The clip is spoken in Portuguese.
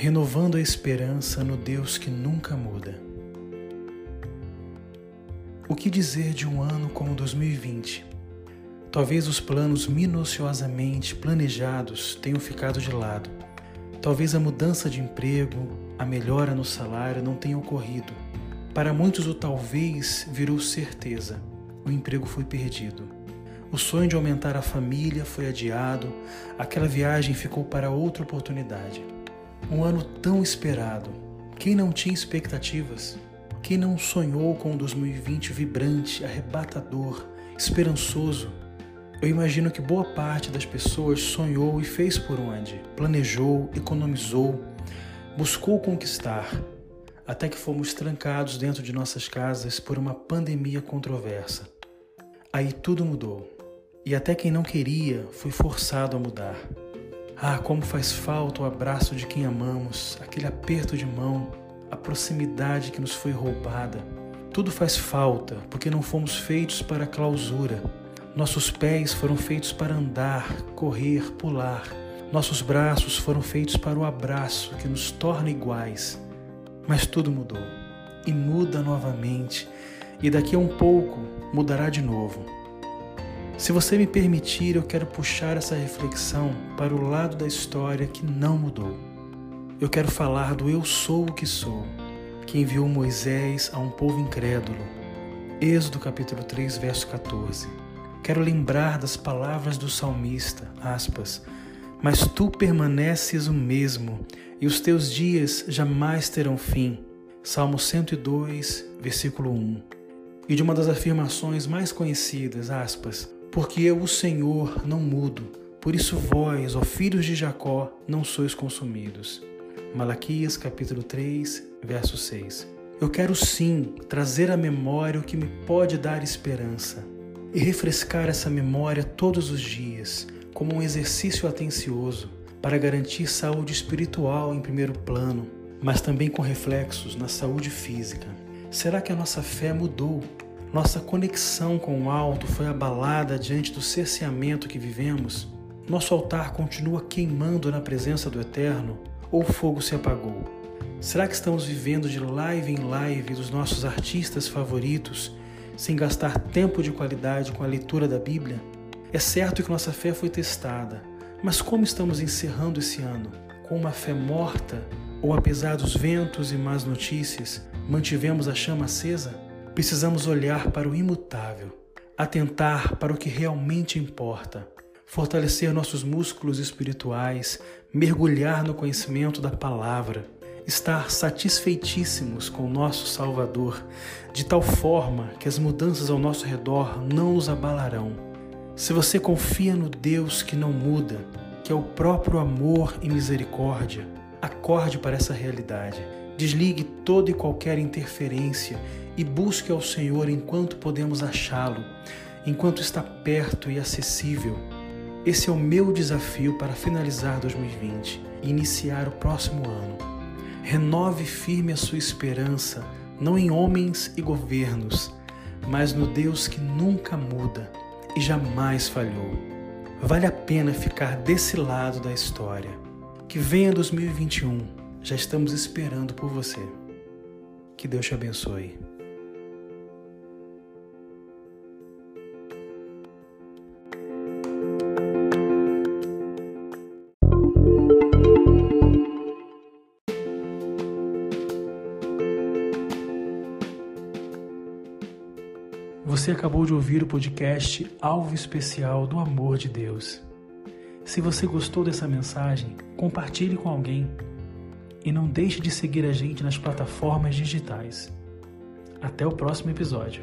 renovando a esperança no Deus que nunca muda. O que dizer de um ano como 2020? Talvez os planos minuciosamente planejados tenham ficado de lado. Talvez a mudança de emprego, a melhora no salário não tenha ocorrido. Para muitos, o talvez virou certeza. O emprego foi perdido. O sonho de aumentar a família foi adiado. Aquela viagem ficou para outra oportunidade. Um ano tão esperado. Quem não tinha expectativas? Quem não sonhou com um 2020 vibrante, arrebatador, esperançoso? Eu imagino que boa parte das pessoas sonhou e fez por onde, planejou, economizou, buscou conquistar, até que fomos trancados dentro de nossas casas por uma pandemia controversa. Aí tudo mudou, e até quem não queria foi forçado a mudar. Ah, como faz falta o abraço de quem amamos, aquele aperto de mão, a proximidade que nos foi roubada. Tudo faz falta porque não fomos feitos para clausura. Nossos pés foram feitos para andar, correr, pular. Nossos braços foram feitos para o abraço que nos torna iguais. Mas tudo mudou e muda novamente, e daqui a um pouco mudará de novo. Se você me permitir, eu quero puxar essa reflexão para o lado da história que não mudou eu quero falar do Eu Sou o que Sou, que enviou Moisés a um povo incrédulo. Êxodo capítulo 3, verso 14. Quero lembrar das palavras do salmista, aspas, mas tu permaneces o mesmo, e os teus dias jamais terão fim. Salmo 102, versículo 1. E de uma das afirmações mais conhecidas, aspas, porque eu, o Senhor, não mudo, por isso vós, ó filhos de Jacó, não sois consumidos. Malaquias capítulo 3, verso 6. Eu quero sim trazer à memória o que me pode dar esperança e refrescar essa memória todos os dias, como um exercício atencioso para garantir saúde espiritual em primeiro plano, mas também com reflexos na saúde física. Será que a nossa fé mudou? Nossa conexão com o alto foi abalada diante do cerceamento que vivemos? Nosso altar continua queimando na presença do Eterno? ou o fogo se apagou? Será que estamos vivendo de live em live dos nossos artistas favoritos, sem gastar tempo de qualidade com a leitura da Bíblia? É certo que nossa fé foi testada, mas como estamos encerrando esse ano? Com uma fé morta ou apesar dos ventos e más notícias, mantivemos a chama acesa? Precisamos olhar para o imutável, atentar para o que realmente importa fortalecer nossos músculos espirituais, mergulhar no conhecimento da palavra, estar satisfeitíssimos com o nosso Salvador, de tal forma que as mudanças ao nosso redor não nos abalarão. Se você confia no Deus que não muda, que é o próprio amor e misericórdia, acorde para essa realidade. Desligue toda e qualquer interferência e busque ao Senhor enquanto podemos achá-lo, enquanto está perto e acessível esse é o meu desafio para finalizar 2020 e iniciar o próximo ano. Renove firme a sua esperança, não em homens e governos, mas no Deus que nunca muda e jamais falhou. Vale a pena ficar desse lado da história. Que venha 2021, já estamos esperando por você. Que Deus te abençoe. Você acabou de ouvir o podcast Alvo Especial do Amor de Deus. Se você gostou dessa mensagem, compartilhe com alguém e não deixe de seguir a gente nas plataformas digitais. Até o próximo episódio.